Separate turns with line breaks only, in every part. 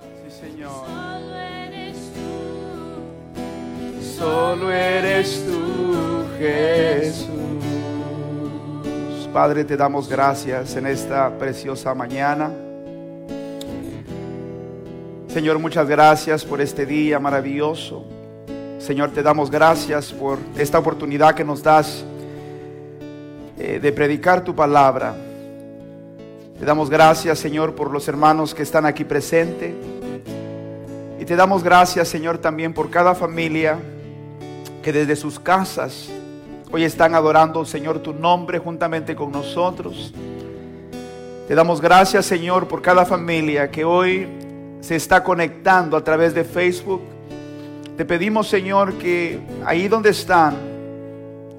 Sí, Señor.
Solo eres tú.
Solo eres tú, Jesús. Padre, te damos gracias en esta preciosa mañana. Señor, muchas gracias por este día maravilloso. Señor, te damos gracias por esta oportunidad que nos das eh, de predicar tu palabra. Te damos gracias, Señor, por los hermanos que están aquí presentes. Te damos gracias, Señor, también por cada familia que desde sus casas hoy están adorando, Señor, tu nombre juntamente con nosotros. Te damos gracias, Señor, por cada familia que hoy se está conectando a través de Facebook. Te pedimos, Señor, que ahí donde están,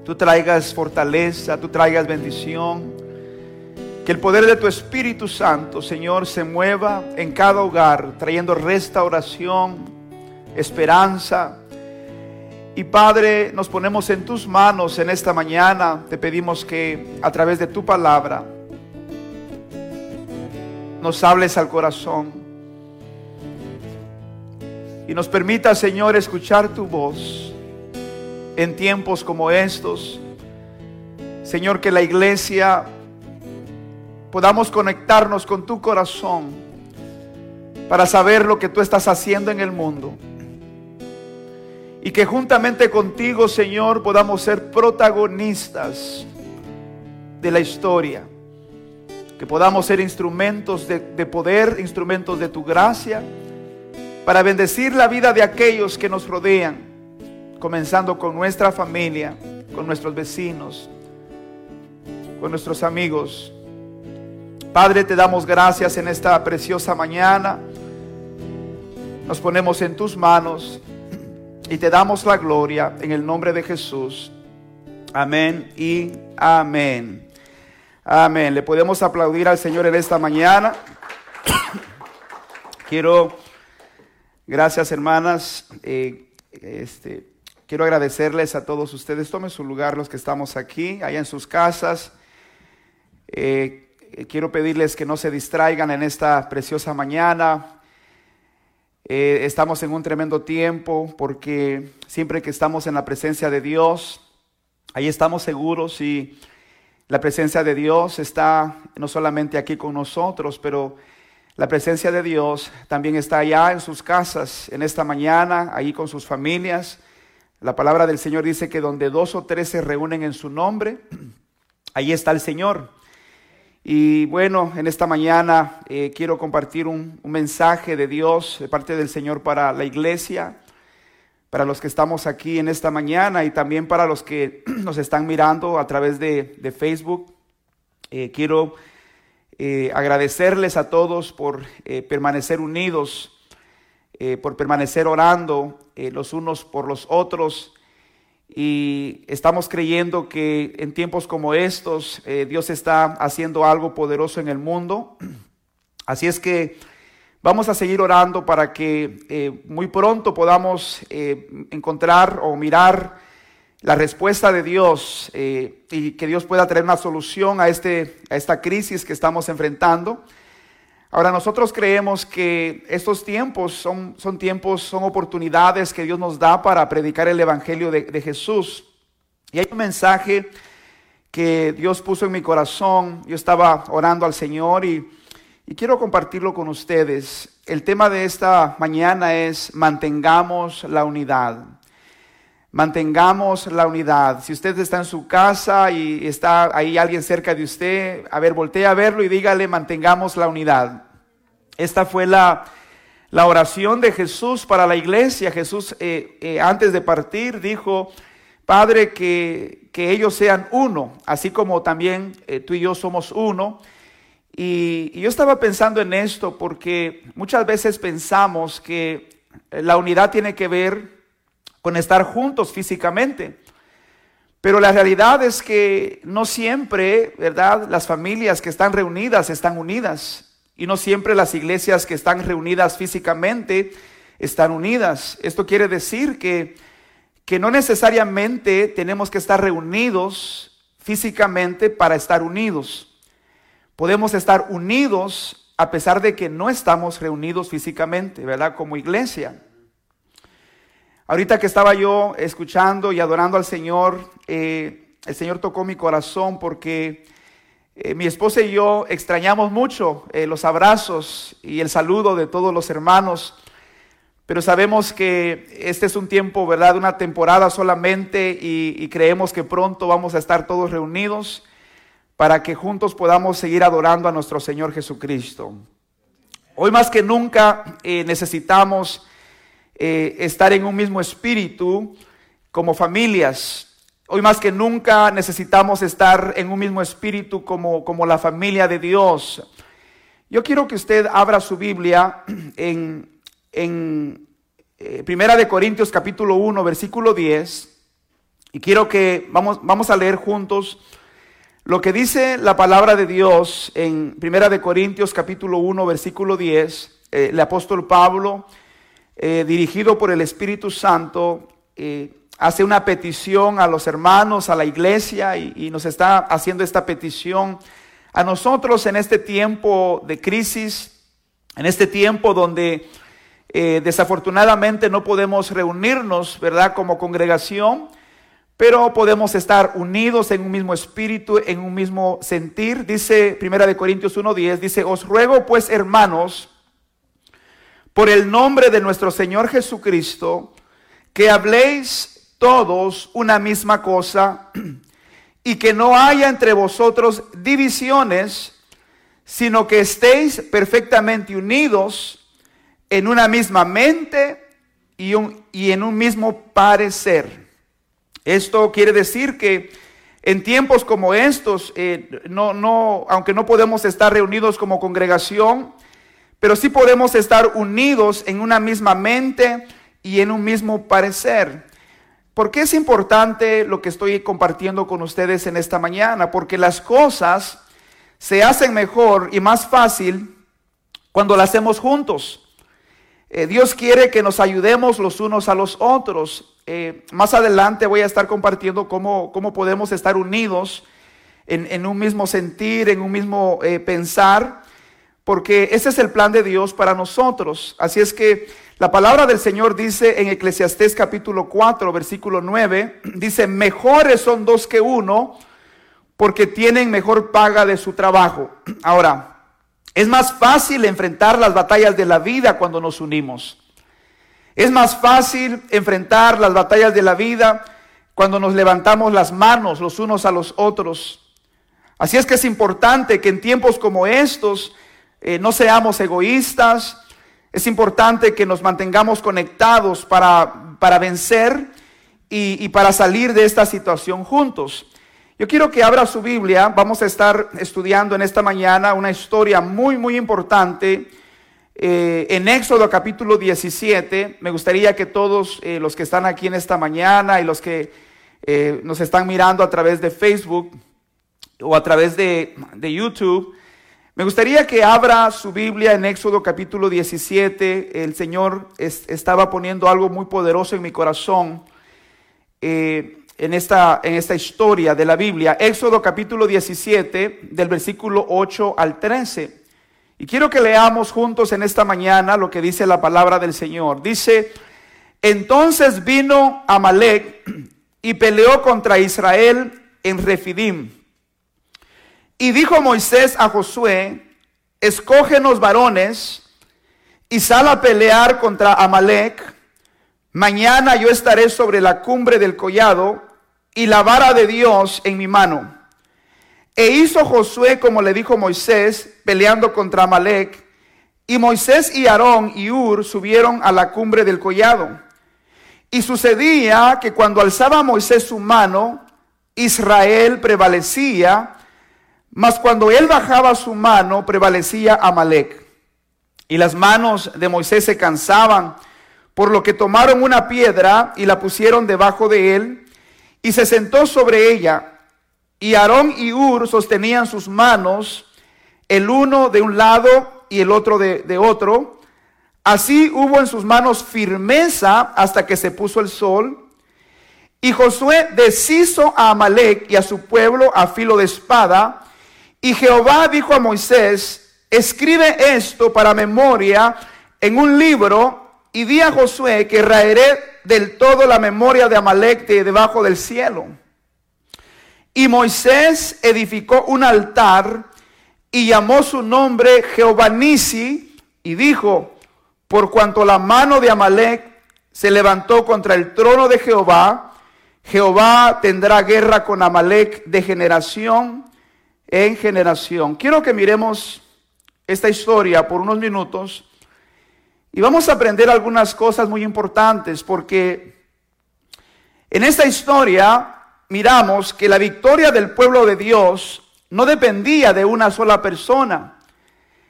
tú traigas fortaleza, tú traigas bendición. Que el poder de tu Espíritu Santo, Señor, se mueva en cada hogar, trayendo restauración, esperanza. Y Padre, nos ponemos en tus manos en esta mañana. Te pedimos que a través de tu palabra nos hables al corazón. Y nos permita, Señor, escuchar tu voz en tiempos como estos. Señor, que la iglesia podamos conectarnos con tu corazón para saber lo que tú estás haciendo en el mundo. Y que juntamente contigo, Señor, podamos ser protagonistas de la historia. Que podamos ser instrumentos de, de poder, instrumentos de tu gracia, para bendecir la vida de aquellos que nos rodean, comenzando con nuestra familia, con nuestros vecinos, con nuestros amigos. Padre, te damos gracias en esta preciosa mañana. Nos ponemos en tus manos y te damos la gloria en el nombre de Jesús. Amén y amén. Amén. Le podemos aplaudir al Señor en esta mañana. Quiero, gracias hermanas, eh, este, quiero agradecerles a todos ustedes. Tomen su lugar los que estamos aquí, allá en sus casas. Eh, quiero pedirles que no se distraigan en esta preciosa mañana. Eh, estamos en un tremendo tiempo porque siempre que estamos en la presencia de Dios, ahí estamos seguros y la presencia de Dios está no solamente aquí con nosotros, pero la presencia de Dios también está allá en sus casas, en esta mañana, ahí con sus familias. La palabra del Señor dice que donde dos o tres se reúnen en su nombre, ahí está el Señor. Y bueno, en esta mañana eh, quiero compartir un, mensaje de Dios de parte del Señor para la iglesia, para los que estamos aquí en esta mañana y también para los que nos están mirando a través de, Facebook. Eh, quiero eh, agradecerles a todos por permanecer unidos, por permanecer orando los unos por los otros y estamos creyendo que en tiempos como estos eh, Dios está haciendo algo poderoso en el mundo. Así es que vamos a seguir orando para que eh, muy pronto podamos eh, encontrar o mirar la respuesta de Dios y que Dios pueda traer una solución a, este, a esta crisis que estamos enfrentando. Ahora nosotros creemos que estos tiempos son, son tiempos, son oportunidades que Dios nos da para predicar el Evangelio de, de, Jesús. Y hay un mensaje que Dios puso en mi corazón. Yo estaba orando al Señor y, y quiero compartirlo con ustedes. El tema de esta mañana es mantengamos la unidad. Mantengamos la unidad. Si usted está en su casa y está ahí alguien cerca de usted, a ver, voltee a verlo y dígale, mantengamos la unidad. Esta fue la, la oración de Jesús para la iglesia. Jesús eh, eh, antes de partir dijo, Padre, que, que, ellos sean uno, así como también eh, tú y yo somos uno. Y, y yo estaba pensando en esto porque muchas veces pensamos que la unidad tiene que ver con estar juntos físicamente. Pero la realidad es que no siempre, ¿verdad? Las familias que están reunidas están unidas. Y no siempre las iglesias que están reunidas físicamente están unidas. Esto quiere decir que, que no necesariamente tenemos que estar reunidos físicamente para estar unidos. Podemos estar unidos a pesar de que no estamos reunidos físicamente, ¿verdad? Como iglesia. Ahorita que estaba yo escuchando y adorando al Señor, eh, el Señor tocó mi corazón porque eh, mi esposa y yo extrañamos mucho eh, los abrazos y el saludo de todos los hermanos, pero sabemos que este es un tiempo, ¿verdad? Una temporada solamente y, y creemos que pronto vamos a estar todos reunidos para que juntos podamos seguir adorando a nuestro Señor Jesucristo. Hoy más que nunca necesitamos eh, estar en un mismo espíritu como familias. Hoy más que nunca necesitamos estar en un mismo espíritu como, como la familia de Dios. Yo quiero que usted abra su Biblia en, en eh, Primera de Corintios capítulo 1, versículo 10. Y quiero que vamos, vamos a leer juntos lo que dice la palabra de Dios en Primera de Corintios capítulo 1, versículo 10. Eh, el apóstol Pablo eh, dirigido por el Espíritu Santo, eh, hace una petición a los hermanos, a la iglesia, y, nos está haciendo esta petición a nosotros en este tiempo de crisis, en este tiempo donde eh, desafortunadamente no podemos reunirnos, ¿verdad? Como congregación, pero podemos estar unidos en un mismo espíritu, en un mismo sentir. Dice Primera de Corintios 1:10, dice, "Os ruego pues, hermanos, por el nombre de nuestro Señor Jesucristo, que habléis todos una misma cosa y que no haya entre vosotros divisiones, sino que estéis perfectamente unidos en una misma mente y, en un mismo parecer. Esto quiere decir que en tiempos como estos, eh, no, no, aunque no podemos estar reunidos como congregación, pero sí podemos estar unidos en una misma mente y en un mismo parecer. ¿Por qué es importante lo que estoy compartiendo con ustedes en esta mañana? Porque las cosas se hacen mejor y más fácil cuando las hacemos juntos. Eh, Dios quiere que nos ayudemos los unos a los otros. Eh, más adelante voy a estar compartiendo cómo, cómo podemos estar unidos en, un mismo sentir, en un mismo eh, pensar porque ese es el plan de Dios para nosotros. Así es que la palabra del Señor dice en Eclesiastés capítulo 4, versículo 9, dice, mejores son dos que uno, porque tienen mejor paga de su trabajo. Ahora, es más fácil enfrentar las batallas de la vida cuando nos unimos. Es más fácil enfrentar las batallas de la vida cuando nos levantamos las manos los unos a los otros. Así es que es importante que en tiempos como estos, eh, no seamos egoístas. Es importante que nos mantengamos conectados para, para vencer y, y, para salir de esta situación juntos. Yo quiero que abra su Biblia. Vamos a estar estudiando en esta mañana una historia muy, muy importante. Eh, en Éxodo capítulo 17, me gustaría que todos eh, los que están aquí en esta mañana y los que nos están mirando a través de Facebook o a través de, de YouTube, me gustaría que abra su Biblia en Éxodo capítulo 17. El Señor estaba poniendo algo muy poderoso en mi corazón eh, en, esta, en esta historia de la Biblia. Éxodo capítulo 17 del versículo 8 al 13. Y quiero que leamos juntos en esta mañana lo que dice la palabra del Señor. Dice, entonces vino Amalek y peleó contra Israel en Refidim. Y dijo Moisés a Josué, escógenos varones y sal a pelear contra Amalek. Mañana yo estaré sobre la cumbre del collado y la vara de Dios en mi mano. E hizo Josué como le dijo Moisés, peleando contra Amalek. Y Moisés y Aarón y Ur subieron a la cumbre del collado. Y sucedía que cuando alzaba Moisés su mano, Israel prevalecía mas cuando él bajaba su mano, prevalecía Amalek. Y las manos de Moisés se cansaban, por lo que tomaron una piedra y la pusieron debajo de él, y se sentó sobre ella. Y Aarón y Ur sostenían sus manos, el uno de un lado y el otro de, de otro. Así hubo en sus manos firmeza hasta que se puso el sol. Y Josué deshizo a Amalek y a su pueblo a filo de espada, y Jehová dijo a Moisés, escribe esto para memoria en un libro y di a Josué que raeré del todo la memoria de Amalek de debajo del cielo. Y Moisés edificó un altar y llamó su nombre Jehová Nisi y dijo, por cuanto la mano de Amalek se levantó contra el trono de Jehová, Jehová tendrá guerra con Amalek de generación en generación. Quiero que miremos esta historia por unos minutos y vamos a aprender algunas cosas muy importantes porque en esta historia miramos que la victoria del pueblo de Dios no dependía de una sola persona.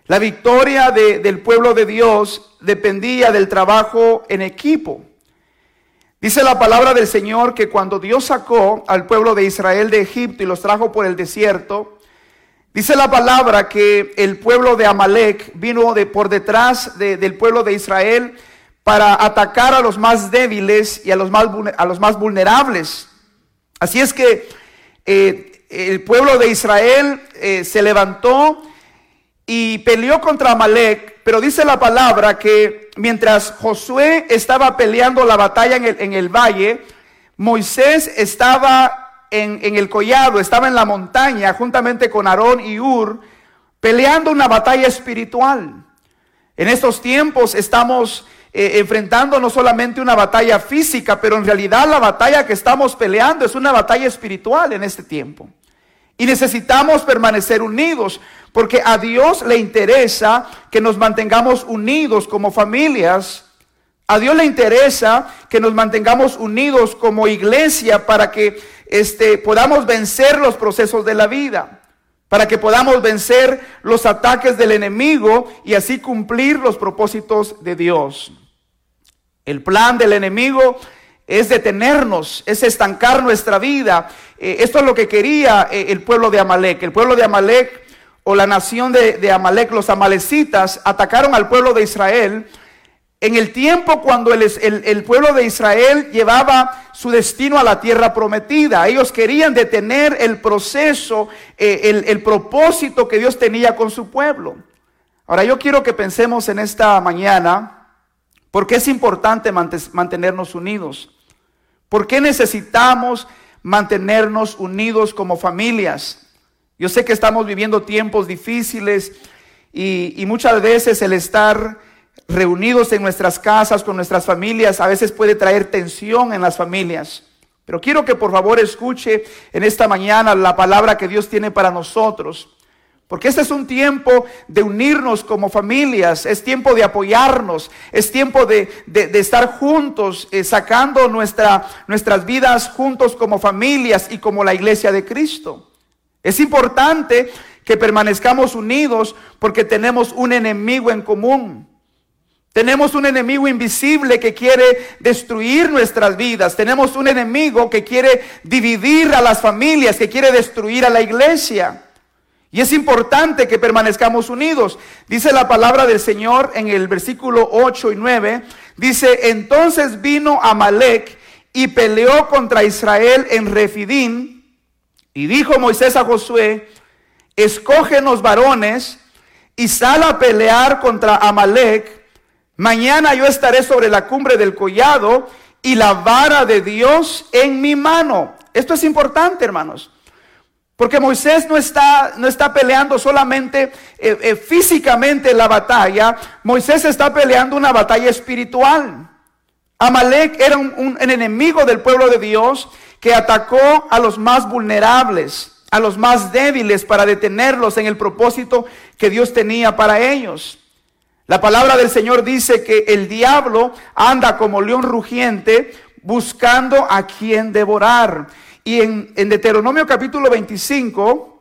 La victoria del pueblo de Dios dependía del trabajo en equipo. Dice la palabra del Señor que cuando Dios sacó al pueblo de Israel de Egipto y los trajo por el desierto, dice la palabra que el pueblo de Amalek vino de por detrás del pueblo de Israel para atacar a los más débiles y a los más, a los más vulnerables. Así es que eh, el pueblo de Israel eh, se levantó y peleó contra Amalek, pero dice la palabra que mientras Josué estaba peleando la batalla en el, valle, Moisés estaba en, el collado, estaba en la montaña juntamente con Aarón y Ur, peleando una batalla espiritual. En estos tiempos estamos eh, enfrentando no solamente una batalla física, pero en realidad la batalla que estamos peleando es una batalla espiritual en este tiempo. Y necesitamos permanecer unidos, porque a Dios le interesa que nos mantengamos unidos como familias. A Dios le interesa que nos mantengamos unidos como iglesia para que este, podamos vencer los procesos de la vida, para que podamos vencer los ataques del enemigo y así cumplir los propósitos de Dios. El plan del enemigo es detenernos, es estancar nuestra vida. Eh, esto es lo que quería eh, el pueblo de Amalek. El pueblo de Amalek o la nación de, Amalek, los amalecitas, atacaron al pueblo de Israel en el tiempo cuando el, pueblo de Israel llevaba su destino a la tierra prometida. Ellos querían detener el proceso, eh, el, el propósito que Dios tenía con su pueblo. Ahora yo quiero que pensemos en esta mañana ¿Por qué es importante mantenernos unidos? ¿Por qué necesitamos mantenernos unidos como familias? Yo sé que estamos viviendo tiempos difíciles y, muchas veces el estar reunidos en nuestras casas con nuestras familias a veces puede traer tensión en las familias. Pero quiero que por favor escuche en esta mañana la palabra que Dios tiene para nosotros. Porque este es un tiempo de unirnos como familias, es tiempo de apoyarnos, es tiempo de, estar juntos, eh, sacando nuestra, nuestras vidas juntos como familias y como la iglesia de Cristo. Es importante que permanezcamos unidos porque tenemos un enemigo en común. Tenemos un enemigo invisible que quiere destruir nuestras vidas. Tenemos un enemigo que quiere dividir a las familias, que quiere destruir a la iglesia. Y es importante que permanezcamos unidos. Dice la palabra del Señor en el versículo 8 y 9. Dice, entonces vino Amalek y peleó contra Israel en Refidín. Y dijo Moisés a Josué, escógenos varones y sal a pelear contra Amalek. Mañana yo estaré sobre la cumbre del collado y la vara de Dios en mi mano. Esto es importante, hermanos. Porque Moisés no está, no está peleando solamente eh, eh, físicamente la batalla, Moisés está peleando una batalla espiritual. Amalek era un, enemigo del pueblo de Dios que atacó a los más vulnerables, a los más débiles para detenerlos en el propósito que Dios tenía para ellos. La palabra del Señor dice que el diablo anda como león rugiente buscando a quien devorar. Y en, Deuteronomio capítulo 25,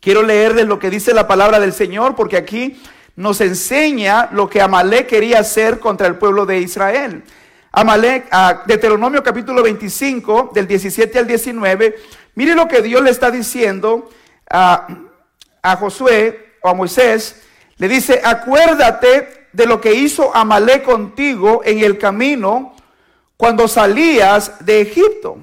quiero leerles lo que dice la palabra del Señor, porque aquí nos enseña lo que Amalek quería hacer contra el pueblo de Israel. Amalek, a Deuteronomio capítulo 25, del 17 al 19, mire lo que Dios le está diciendo a, a Josué o a Moisés. Le dice, acuérdate de lo que hizo Amalek contigo en el camino cuando salías de Egipto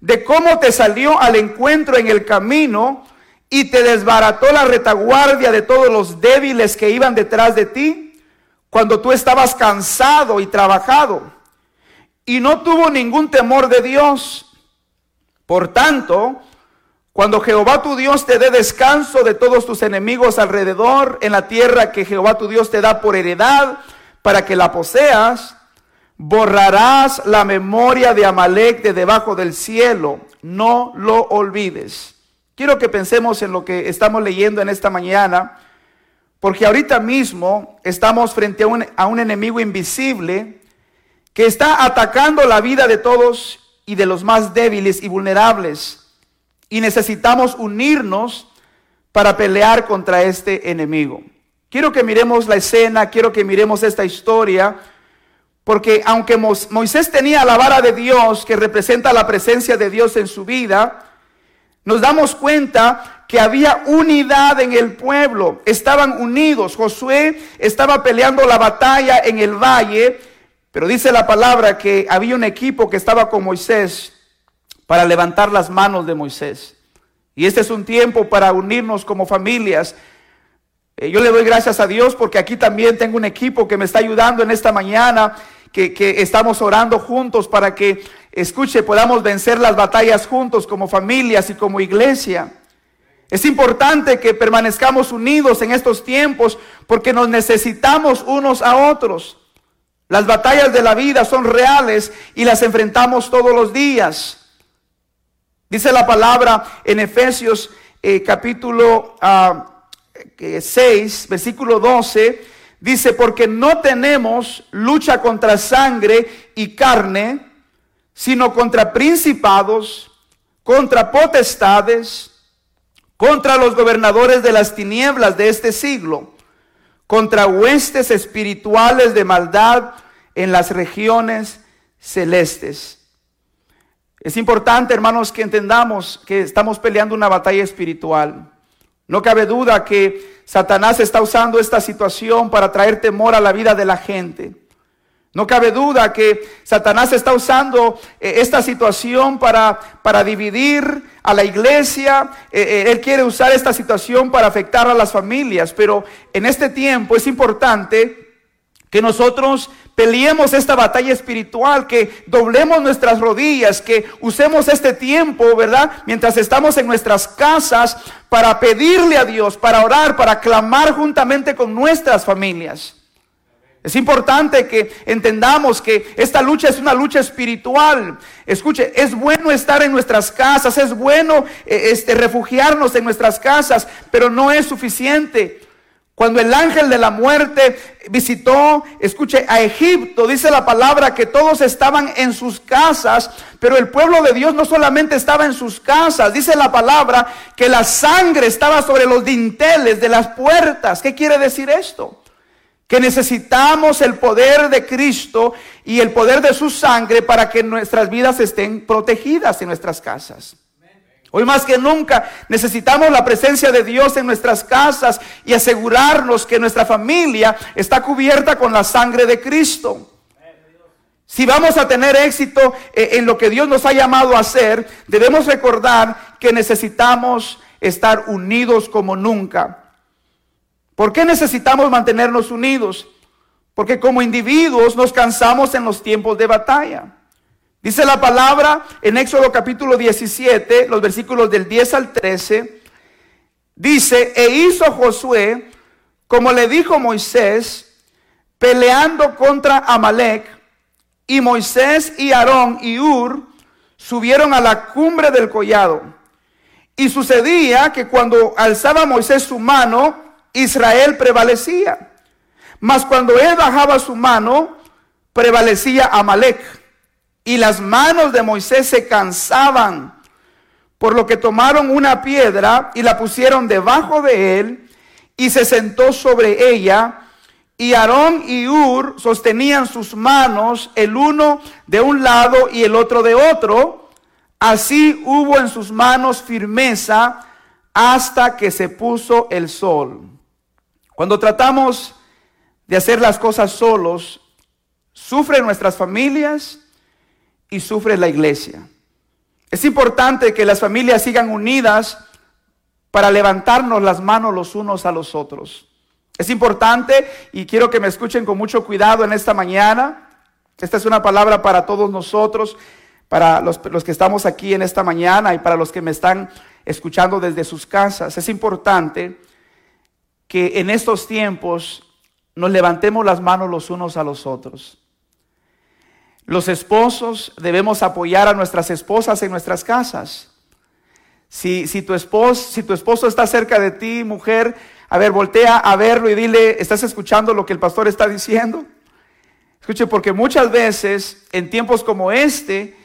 de cómo te salió al encuentro en el camino y te desbarató la retaguardia de todos los débiles que iban detrás de ti cuando tú estabas cansado y trabajado y no tuvo ningún temor de Dios. Por tanto, cuando Jehová tu Dios te dé descanso de todos tus enemigos alrededor en la tierra que Jehová tu Dios te da por heredad para que la poseas, borrarás la memoria de Amalek de debajo del cielo. No lo olvides. Quiero que pensemos en lo que estamos leyendo en esta mañana, porque ahorita mismo estamos frente a un, a un enemigo invisible que está atacando la vida de todos y de los más débiles y vulnerables. Y necesitamos unirnos para pelear contra este enemigo. Quiero que miremos la escena, quiero que miremos esta historia, porque aunque Moisés tenía la vara de Dios que representa la presencia de Dios en su vida, nos damos cuenta que había unidad en el pueblo, estaban unidos. Josué estaba peleando la batalla en el valle, pero dice la palabra que había un equipo que estaba con Moisés para levantar las manos de Moisés. Y este es un tiempo para unirnos como familias. Eh, yo le doy gracias a Dios porque aquí también tengo un equipo que me está ayudando en esta mañana, que, que estamos orando juntos para que, escuche, podamos vencer las batallas juntos como familias y como iglesia. Es importante que permanezcamos unidos en estos tiempos porque nos necesitamos unos a otros. Las batallas de la vida son reales y las enfrentamos todos los días. Dice la palabra en Efesios eh, capítulo 6, ah, versículo 12, dice, porque no tenemos lucha contra sangre y carne, sino contra principados, contra potestades, contra los gobernadores de las tinieblas de este siglo, contra huestes espirituales de maldad en las regiones celestes. Es importante, hermanos, que entendamos que estamos peleando una batalla espiritual. No cabe duda que Satanás está usando esta situación para traer temor a la vida de la gente. No cabe duda que Satanás está usando eh, esta situación para, para dividir a la iglesia. Eh, eh, él quiere usar esta situación para afectar a las familias. Pero en este tiempo es importante que nosotros peleemos esta batalla espiritual, que doblemos nuestras rodillas, que usemos este tiempo, ¿verdad? Mientras estamos en nuestras casas para pedirle a Dios, para orar, para clamar juntamente con nuestras familias. Es importante que entendamos que esta lucha es una lucha espiritual. Escuche, es bueno estar en nuestras casas, es bueno eh, este, refugiarnos en nuestras casas, pero no es suficiente. Cuando el ángel de la muerte visitó, escuche, a Egipto, dice la palabra que todos estaban en sus casas, pero el pueblo de Dios no solamente estaba en sus casas, dice la palabra que la sangre estaba sobre los dinteles de las puertas. ¿Qué quiere decir esto? Que necesitamos el poder de Cristo y el poder de su sangre para que nuestras vidas estén protegidas en nuestras casas. Hoy más que nunca necesitamos la presencia de Dios en nuestras casas y asegurarnos que nuestra familia está cubierta con la sangre de Cristo. Si vamos a tener éxito eh, en lo que Dios nos ha llamado a hacer, debemos recordar que necesitamos estar unidos como nunca. ¿Por qué necesitamos mantenernos unidos? Porque como individuos nos cansamos en los tiempos de batalla. Dice la palabra en Éxodo capítulo 17, los versículos del 10 al 13. Dice, e hizo Josué como le dijo Moisés, peleando contra Amalek, y Moisés y Aarón y Ur subieron a la cumbre del collado. Y sucedía que cuando alzaba Moisés su mano, Israel prevalecía. Mas cuando él bajaba su mano, prevalecía Amalek y las manos de Moisés se cansaban, por lo que tomaron una piedra y la pusieron debajo de él y se sentó sobre ella. Y Aarón y Ur sostenían sus manos, el uno de un lado y el otro de otro. Así hubo en sus manos firmeza hasta que se puso el sol. Cuando tratamos de hacer las cosas solos, sufren nuestras familias, y sufre la iglesia. Es importante que las familias sigan unidas para levantarnos las manos los unos a los otros. Es importante y quiero que me escuchen con mucho cuidado en esta mañana. Esta es una palabra para todos nosotros, para los, que estamos aquí en esta mañana y para los que me están escuchando desde sus casas. Es importante que en estos tiempos nos levantemos las manos los unos a los otros. Los esposos debemos apoyar a nuestras esposas en nuestras casas. Si, si, tu esposo, si tu esposo está cerca de ti, mujer, a ver, voltea a verlo y dile, ¿estás escuchando lo que el pastor está diciendo? Escuche, porque muchas veces, en tiempos como este,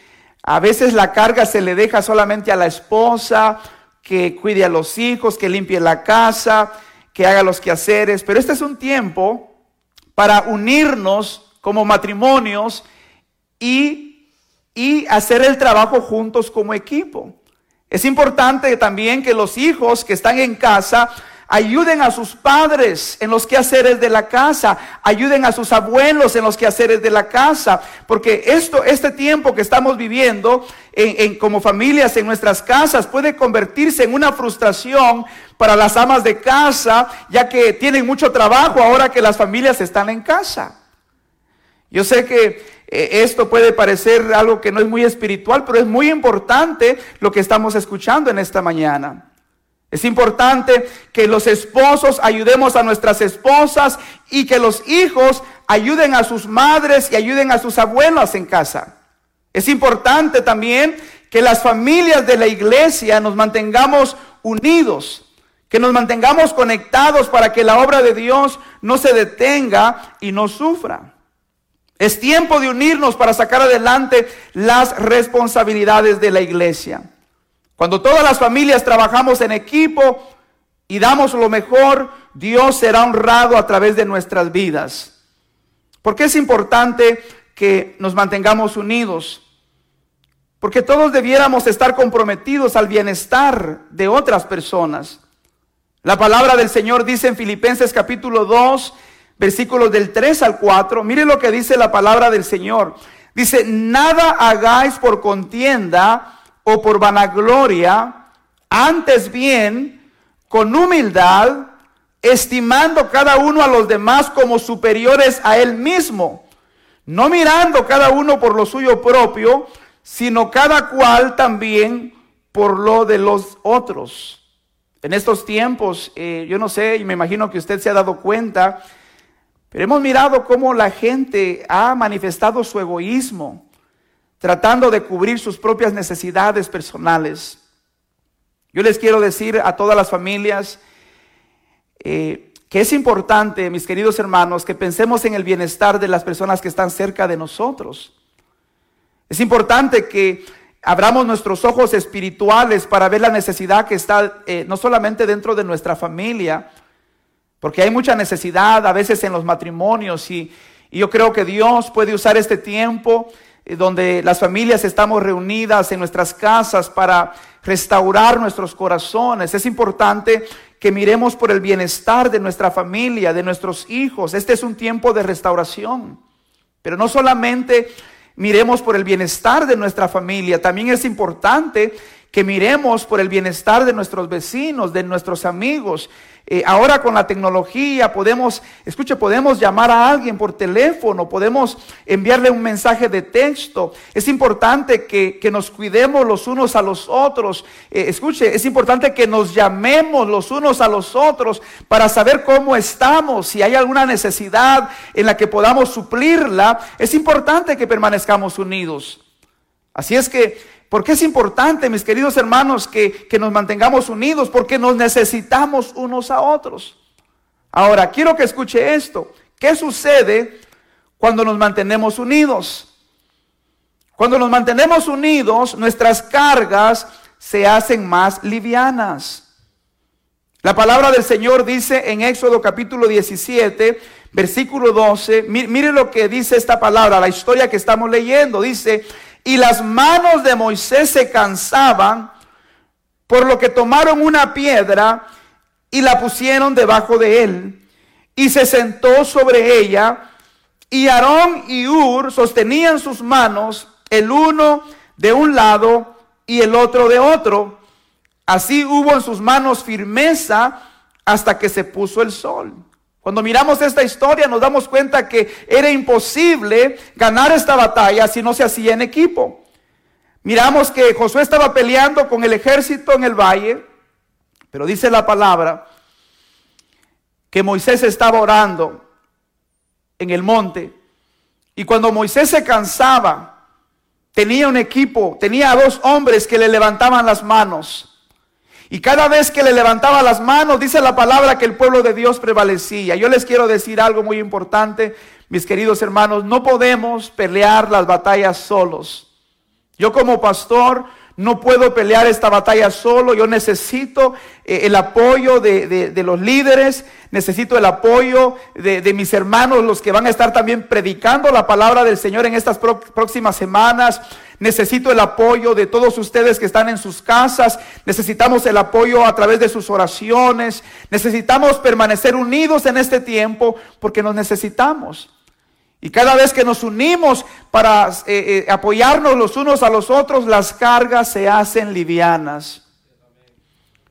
a veces la carga se le deja solamente a la esposa, que cuide a los hijos, que limpie la casa, que haga los quehaceres. Pero este es un tiempo para unirnos como matrimonios y, y hacer el trabajo juntos como equipo. Es importante también que los hijos que están en casa ayuden a sus padres en los quehaceres de la casa, ayuden a sus abuelos en los quehaceres de la casa, porque esto, este tiempo que estamos viviendo en, como familias en nuestras casas puede convertirse en una frustración para las amas de casa, ya que tienen mucho trabajo ahora que las familias están en casa. Yo sé que esto puede parecer algo que no es muy espiritual, pero es muy importante lo que estamos escuchando en esta mañana. Es importante que los esposos ayudemos a nuestras esposas y que los hijos ayuden a sus madres y ayuden a sus abuelas en casa. Es importante también que las familias de la iglesia nos mantengamos unidos, que nos mantengamos conectados para que la obra de Dios no se detenga y no sufra. Es tiempo de unirnos para sacar adelante las responsabilidades de la iglesia. Cuando todas las familias trabajamos en equipo y damos lo mejor, Dios será honrado a través de nuestras vidas. Porque es importante que nos mantengamos unidos? Porque todos debiéramos estar comprometidos al bienestar de otras personas. La palabra del Señor dice en Filipenses capítulo 2, versículos del 3 al 4, mire lo que dice la palabra del Señor. Dice, nada hagáis por contienda o por vanagloria, antes bien, con humildad, estimando cada uno a los demás como superiores a él mismo, no mirando cada uno por lo suyo propio, sino cada cual también por lo de los otros. En estos tiempos, eh, yo no sé, y me imagino que usted se ha dado cuenta, pero hemos mirado cómo la gente ha manifestado su egoísmo, tratando de cubrir sus propias necesidades personales. Yo les quiero decir a todas las familias eh, que es importante, mis queridos hermanos, que pensemos en el bienestar de las personas que están cerca de nosotros. Es importante que abramos nuestros ojos espirituales para ver la necesidad que está eh, no solamente dentro de nuestra familia, porque hay mucha necesidad a veces en los matrimonios y, yo creo que Dios puede usar este tiempo eh, donde las familias estamos reunidas en nuestras casas para restaurar nuestros corazones. Es importante que miremos por el bienestar de nuestra familia, de nuestros hijos. Este es un tiempo de restauración. Pero no solamente miremos por el bienestar de nuestra familia, también es importante que miremos por el bienestar de nuestros vecinos, de nuestros amigos. Eh, ahora con la tecnología podemos, escuche, podemos llamar a alguien por teléfono, podemos enviarle un mensaje de texto. Es importante que, nos cuidemos los unos a los otros. Eh, escuche, es importante que nos llamemos los unos a los otros para saber cómo estamos, si hay alguna necesidad en la que podamos suplirla. Es importante que permanezcamos unidos. Así es que porque es importante, mis queridos hermanos, que, nos mantengamos unidos, porque nos necesitamos unos a otros. Ahora, quiero que escuche esto. ¿Qué sucede cuando nos mantenemos unidos? Cuando nos mantenemos unidos, nuestras cargas se hacen más livianas. La palabra del Señor dice en Éxodo capítulo 17, versículo 12, mire lo que dice esta palabra, la historia que estamos leyendo, dice, y las manos de Moisés se cansaban, por lo que tomaron una piedra y la pusieron debajo de él, y se sentó sobre ella, y Aarón y Ur sostenían sus manos, el uno de un lado y el otro de otro, Así hubo en sus manos firmeza hasta que se puso el sol. Cuando miramos esta historia nos damos cuenta que era imposible ganar esta batalla si no se hacía en equipo. Miramos que Josué estaba peleando con el ejército en el valle, pero dice la palabra que Moisés estaba orando en el monte. Y cuando Moisés se cansaba, tenía un equipo, tenía dos hombres que le levantaban las manos. Y cada vez que le levantaba las manos, dice la palabra que el pueblo de Dios prevalecía. Yo les quiero decir algo muy importante, mis queridos hermanos, no podemos pelear las batallas solos. Yo como pastor no puedo pelear esta batalla solo, yo necesito eh, el apoyo de, los líderes, necesito el apoyo de, mis hermanos, los que van a estar también predicando la palabra del Señor en estas próximas semanas. Necesito el apoyo de todos ustedes que están en sus casas. Necesitamos el apoyo a través de sus oraciones. Necesitamos permanecer unidos en este tiempo porque nos necesitamos. Y cada vez que nos unimos para eh, eh, apoyarnos los unos a los otros, las cargas se hacen livianas.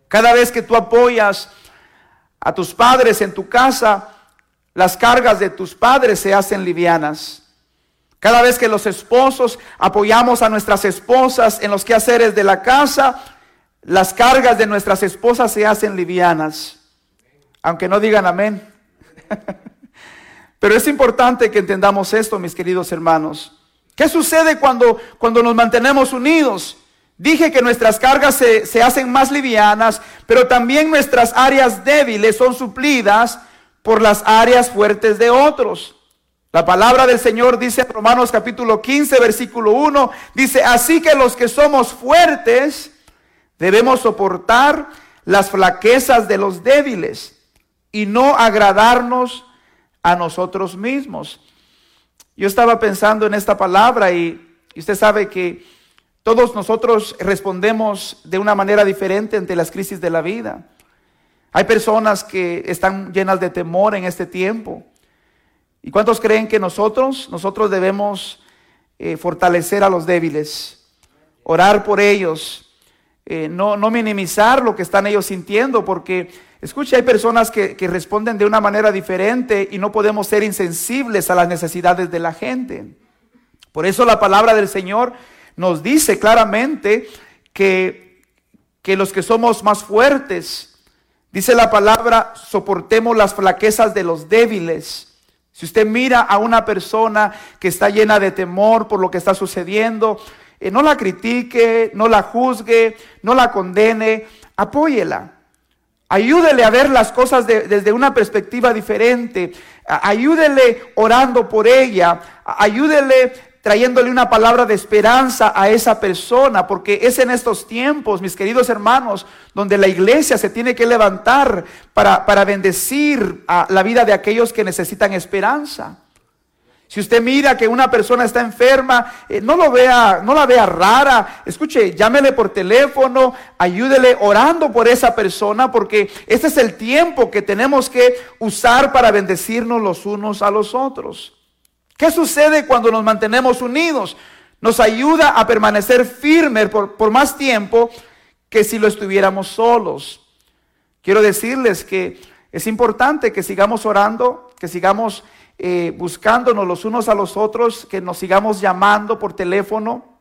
Cada vez que tú apoyas a tus padres en tu casa, las cargas de tus padres se hacen livianas. Cada vez que los esposos apoyamos a nuestras esposas en los quehaceres de la casa, las cargas de nuestras esposas se hacen livianas. Aunque no digan amén. Pero es importante que entendamos esto, mis queridos hermanos. ¿Qué sucede cuando, cuando nos mantenemos unidos? Dije que nuestras cargas se, se hacen más livianas, pero también nuestras áreas débiles son suplidas por las áreas fuertes de otros. La palabra del Señor dice en Romanos capítulo 15, versículo 1, dice, así que los que somos fuertes debemos soportar las flaquezas de los débiles y no agradarnos a nosotros mismos. Yo estaba pensando en esta palabra y, usted sabe que todos nosotros respondemos de una manera diferente ante las crisis de la vida. Hay personas que están llenas de temor en este tiempo. ¿Y cuántos creen que nosotros, nosotros debemos eh, fortalecer a los débiles, orar por ellos, eh, no, no minimizar lo que están ellos sintiendo, porque Escuche, hay personas que, responden de una manera diferente y no podemos ser insensibles a las necesidades de la gente. Por eso la palabra del Señor nos dice claramente que, que los que somos más fuertes, dice la palabra, soportemos las flaquezas de los débiles. Si usted mira a una persona que está llena de temor por lo que está sucediendo, eh, no la critique, no la juzgue, no la condene, apóyela. Ayúdele a ver las cosas desde una perspectiva diferente. Ayúdele orando por ella. Ayúdele trayéndole una palabra de esperanza a esa persona, porque es en estos tiempos, mis queridos hermanos, donde la iglesia se tiene que levantar para, para bendecir a la vida de aquellos que necesitan esperanza. Si usted mira que una persona está enferma, eh, no lo vea, no la vea rara. Escuche, llámele por teléfono, ayúdele orando por esa persona, porque este es el tiempo que tenemos que usar para bendecirnos los unos a los otros. ¿Qué sucede cuando nos mantenemos unidos? Nos ayuda a permanecer firmes por, por más tiempo que si lo estuviéramos solos. Quiero decirles que es importante que sigamos orando, que sigamos eh, buscándonos los unos a los otros, que nos sigamos llamando por teléfono.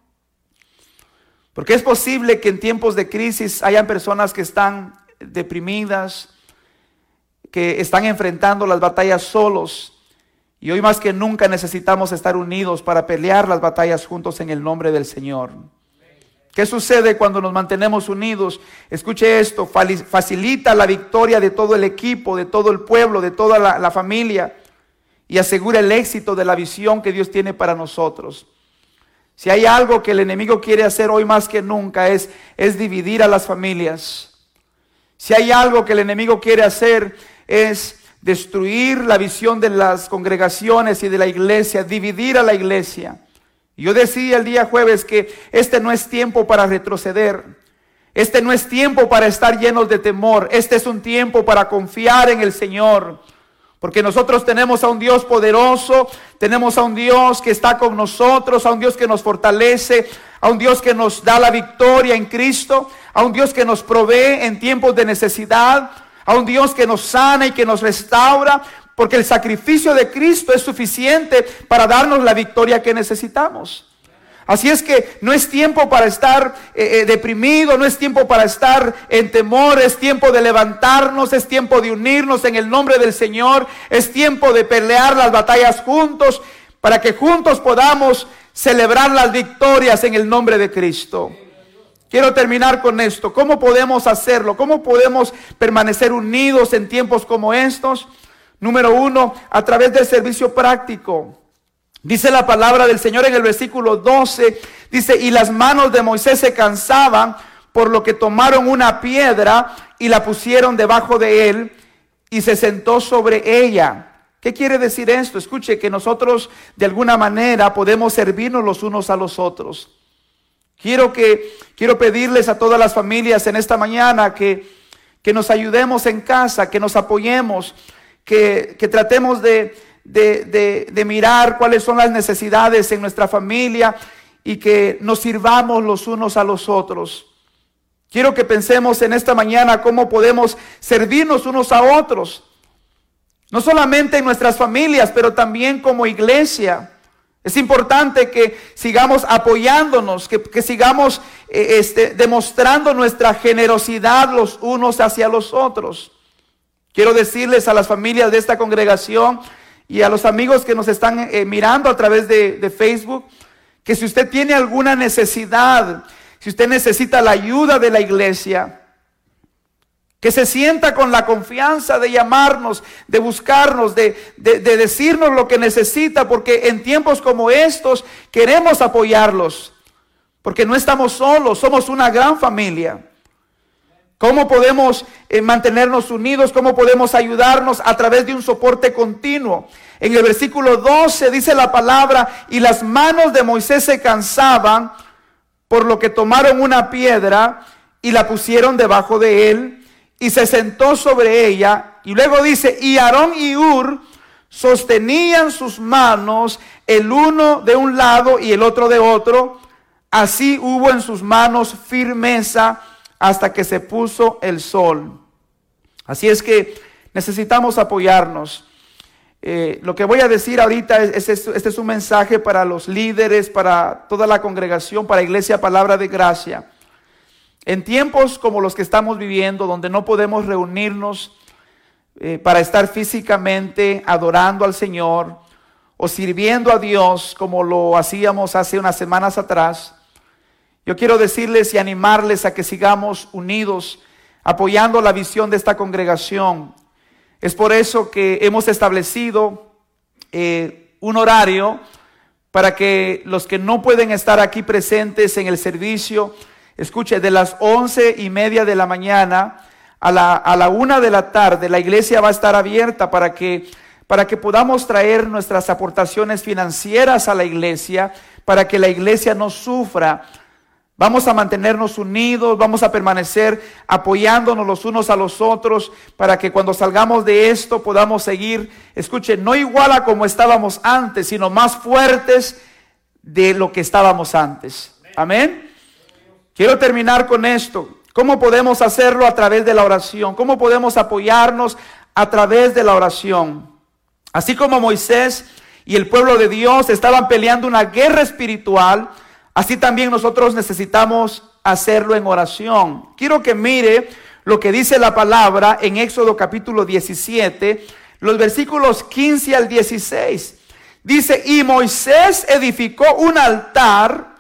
Porque es posible que en tiempos de crisis hayan personas que están deprimidas, que están enfrentando las batallas solos. Y hoy más que nunca necesitamos estar unidos para pelear las batallas juntos en el nombre del Señor. ¿Qué sucede cuando nos mantenemos unidos? Escuche esto, facilita la victoria de todo el equipo, de todo el pueblo, de toda la familia y asegura el éxito de la visión que Dios tiene para nosotros. Si hay algo que el enemigo quiere hacer hoy más que nunca es, es dividir a las familias. Si hay algo que el enemigo quiere hacer es destruir la visión de las congregaciones y de la iglesia, dividir a la iglesia. Yo decía el día jueves que este no es tiempo para retroceder. Este no es tiempo para estar llenos de temor. Este es un tiempo para confiar en el Señor. Porque nosotros tenemos a un Dios poderoso, tenemos a un Dios que está con nosotros, a un Dios que nos fortalece, a un Dios que nos da la victoria en Cristo, a un Dios que nos provee en tiempos de necesidad, a un Dios que nos sana y que nos restaura, porque el sacrificio de Cristo es suficiente para darnos la victoria que necesitamos. Así es que no es tiempo para estar eh, eh, deprimido, no es tiempo para estar en temor, es tiempo de levantarnos, es tiempo de unirnos en el nombre del Señor, es tiempo de pelear las batallas juntos para que juntos podamos celebrar las victorias en el nombre de Cristo. Quiero terminar con esto. ¿Cómo podemos hacerlo? ¿Cómo podemos permanecer unidos en tiempos como estos? Número uno, a través del servicio práctico. Dice la palabra del Señor en el versículo 12, dice, y las manos de Moisés se cansaban, por lo que tomaron una piedra y la pusieron debajo de él y se sentó sobre ella. ¿Qué quiere decir esto? Escuche que nosotros de alguna manera podemos servirnos los unos a los otros. Quiero que quiero pedirles a todas las familias en esta mañana que, que nos ayudemos en casa, que nos apoyemos, que, que tratemos de, de, mirar cuáles son las necesidades en nuestra familia y que nos sirvamos los unos a los otros. Quiero que pensemos en esta mañana cómo podemos servirnos unos a otros. No solamente en nuestras familias, pero también como iglesia. Es importante que sigamos apoyándonos, que, sigamos eh, este, demostrando nuestra generosidad los unos hacia los otros. Quiero decirles a las familias de esta congregación y a los amigos que nos están eh, mirando a través de, Facebook, que si usted tiene alguna necesidad, si usted necesita la ayuda de la iglesia, que se sienta con la confianza de llamarnos, de buscarnos, de, de, decirnos lo que necesita, porque en tiempos como estos queremos apoyarlos, porque no estamos solos, somos una gran familia. ¿Cómo podemos eh, mantenernos unidos? ¿Cómo podemos ayudarnos a través de un soporte continuo? En el versículo 12 dice la palabra, y las manos de Moisés se cansaban, por lo que tomaron una piedra y la pusieron debajo de él, y se sentó sobre ella. Y luego dice, y Aarón y Ur sostenían sus manos, el uno de un lado y el otro de otro. Así hubo en sus manos firmeza hasta que se puso el sol. Así es que necesitamos apoyarnos. Eh, lo que voy a decir ahorita es, este es un mensaje para los líderes, para toda la congregación, para Iglesia Palabra de Gracia. En tiempos como los que estamos viviendo, donde no podemos reunirnos eh, para estar físicamente adorando al Señor o sirviendo a Dios como lo hacíamos hace unas semanas atrás, yo quiero decirles y animarles a que sigamos unidos apoyando la visión de esta congregación. Es por eso que hemos establecido eh, un horario para que los que no pueden estar aquí presentes en el servicio, escuche, de las once y media de la mañana a la, a la una de la tarde, la iglesia va a estar abierta para que, para que podamos traer nuestras aportaciones financieras a la iglesia, para que la iglesia no sufra Vamos a mantenernos unidos, vamos a permanecer apoyándonos los unos a los otros para que cuando salgamos de esto podamos seguir, escuchen, no igual a como estábamos antes, sino más fuertes de lo que estábamos antes. Amén. Quiero terminar con esto. ¿Cómo podemos hacerlo a través de la oración? ¿Cómo podemos apoyarnos a través de la oración? Así como Moisés y el pueblo de Dios estaban peleando una guerra espiritual, Así también nosotros necesitamos hacerlo en oración. Quiero que mire lo que dice la palabra en Éxodo capítulo 17, los versículos 15 al 16. Dice, y Moisés edificó un altar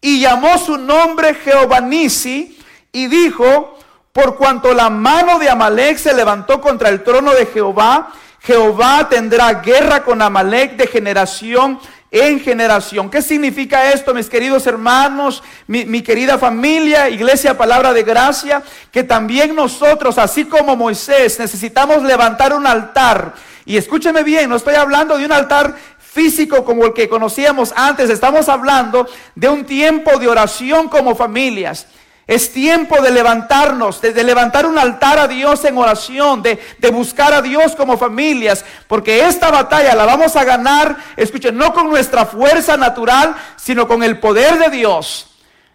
y llamó su nombre Jehová Nisi y dijo, por cuanto la mano de Amalek se levantó contra el trono de Jehová, Jehová tendrá guerra con Amalek de generación en generación. ¿Qué significa esto, mis queridos hermanos, mi, querida familia, iglesia, palabra de gracia? Que también nosotros, así como Moisés, necesitamos levantar un altar. Y escúcheme bien, no estoy hablando de un altar físico como el que conocíamos antes, estamos hablando de un tiempo de oración como familias. Es tiempo de levantarnos, de, levantar un altar a Dios en oración, de, de, buscar a Dios como familias, porque esta batalla la vamos a ganar, escuchen, no con nuestra fuerza natural, sino con el poder de Dios.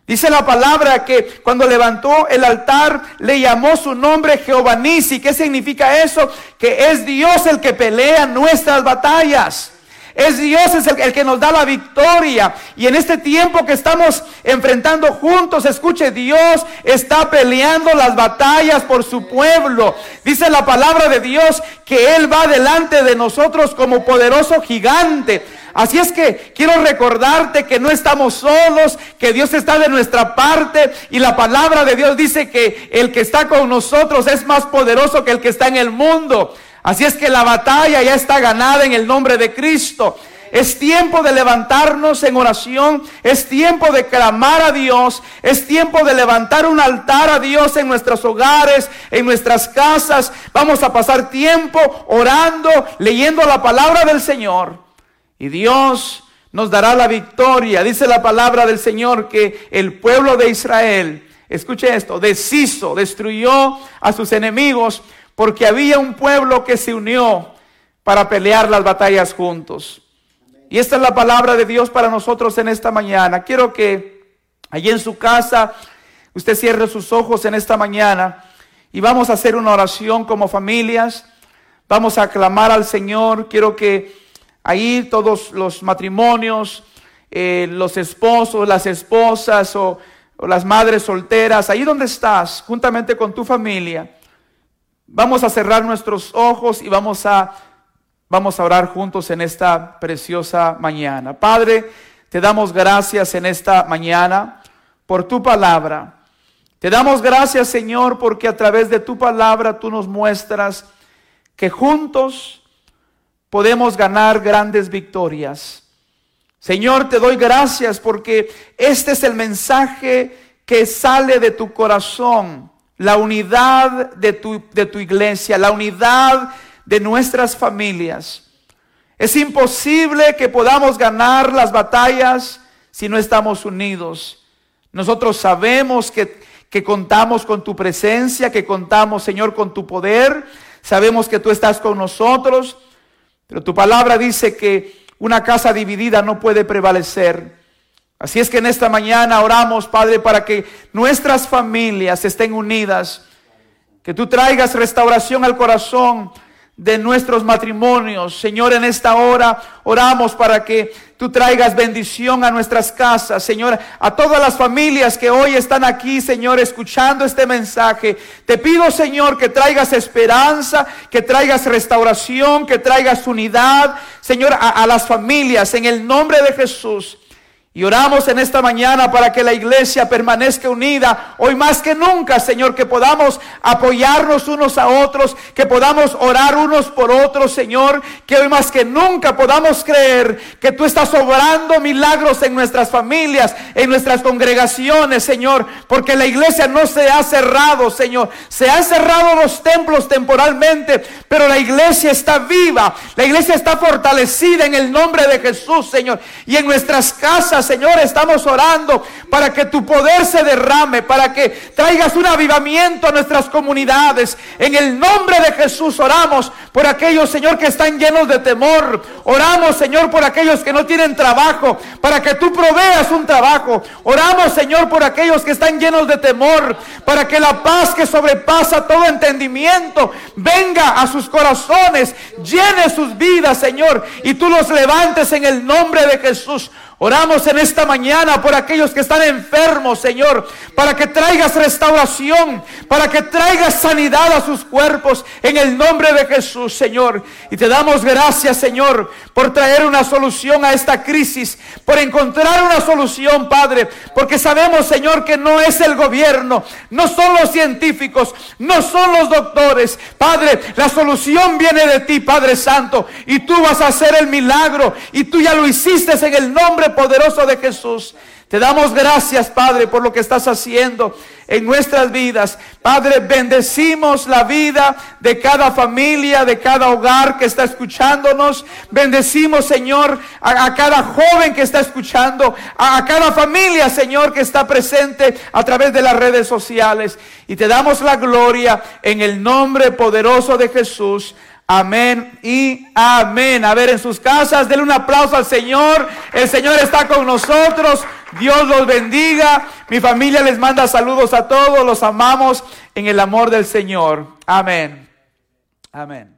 Dice la palabra que cuando levantó el altar le llamó su nombre Jehová Nisi. ¿Qué significa eso? Que es Dios el que pelea nuestras batallas. Es Dios es el, que nos da la victoria. Y en este tiempo que estamos enfrentando juntos, escuche, Dios está peleando las batallas por su pueblo. Dice la palabra de Dios que Él va delante de nosotros como poderoso gigante. Así es que quiero recordarte que no estamos solos, que Dios está de nuestra parte y la palabra de Dios dice que el que está con nosotros es más poderoso que el que está en el mundo. Así es que la batalla ya está ganada en el nombre de Cristo. Es tiempo de levantarnos en oración, es tiempo de clamar a Dios, es tiempo de levantar un altar a Dios en nuestros hogares, en nuestras casas. Vamos a pasar tiempo orando, leyendo la palabra del Señor. Y Dios nos dará la victoria. Dice la palabra del Señor que el pueblo de Israel, escuche esto, deshizo, destruyó a sus enemigos porque había un pueblo que se unió para pelear las batallas juntos. Y esta es la palabra de Dios para nosotros en esta mañana. Quiero que allí en su casa usted cierre sus ojos en esta mañana y vamos a hacer una oración como familias. Vamos a clamar al Señor. Quiero que ahí todos los matrimonios, eh, los esposos, las esposas o, o las madres solteras, ahí donde estás, juntamente con tu familia, Vamos a cerrar nuestros ojos y vamos a, vamos a orar juntos en esta preciosa mañana. Padre, te damos gracias en esta mañana por tu palabra. Te damos gracias, Señor, porque a través de tu palabra tú nos muestras que juntos podemos ganar grandes victorias. Señor, te doy gracias porque este es el mensaje que sale de tu corazón la unidad de tu, de tu iglesia, la unidad de nuestras familias. Es imposible que podamos ganar las batallas si no estamos unidos. Nosotros sabemos que, que contamos con tu presencia, que contamos, Señor, con tu poder. Sabemos que tú estás con nosotros, pero tu palabra dice que una casa dividida no puede prevalecer. Así es que en esta mañana oramos, Padre, para que nuestras familias estén unidas, que tú traigas restauración al corazón de nuestros matrimonios. Señor, en esta hora oramos para que tú traigas bendición a nuestras casas, Señor, a todas las familias que hoy están aquí, Señor, escuchando este mensaje. Te pido, Señor, que traigas esperanza, que traigas restauración, que traigas unidad, Señor, a, a las familias, en el nombre de Jesús. Y oramos en esta mañana para que la iglesia permanezca unida hoy más que nunca, Señor, que podamos apoyarnos unos a otros, que podamos orar unos por otros, Señor, que hoy más que nunca podamos creer que tú estás obrando milagros en nuestras familias, en nuestras congregaciones, Señor, porque la iglesia no se ha cerrado, Señor. Se han cerrado los templos temporalmente, pero la iglesia está viva, la iglesia está fortalecida en el nombre de Jesús, Señor. Y en nuestras casas, Señor, estamos orando para que tu poder se derrame, para que traigas un avivamiento a nuestras comunidades. En el nombre de Jesús oramos por aquellos, Señor, que están llenos de temor. Oramos, Señor, por aquellos que no tienen trabajo, para que tú proveas un trabajo. Oramos, Señor, por aquellos que están llenos de temor, para que la paz que sobrepasa todo entendimiento venga a sus corazones, llene sus vidas, Señor, y tú los levantes en el nombre de Jesús. Oramos en esta mañana por aquellos que están enfermos, Señor, para que traigas restauración, para que traigas sanidad a sus cuerpos en el nombre de Jesús, Señor. Y te damos gracias, Señor, por traer una solución a esta crisis, por encontrar una solución, Padre, porque sabemos, Señor, que no es el gobierno, no son los científicos, no son los doctores. Padre, la solución viene de ti, Padre Santo, y tú vas a hacer el milagro, y tú ya lo hiciste en el nombre poderoso de Jesús. Te damos gracias, Padre, por lo que estás haciendo en nuestras vidas. Padre, bendecimos la vida de cada familia, de cada hogar que está escuchándonos. Bendecimos, Señor, a, cada joven que está escuchando, a cada familia, Señor, que está presente a través de las redes sociales. Y te damos la gloria en el nombre poderoso de Jesús. Amén y amén. A ver, en sus casas, denle un aplauso al Señor. El Señor está con nosotros. Dios los bendiga. Mi familia les manda saludos a todos. Los amamos en el amor del Señor. Amén. Amén.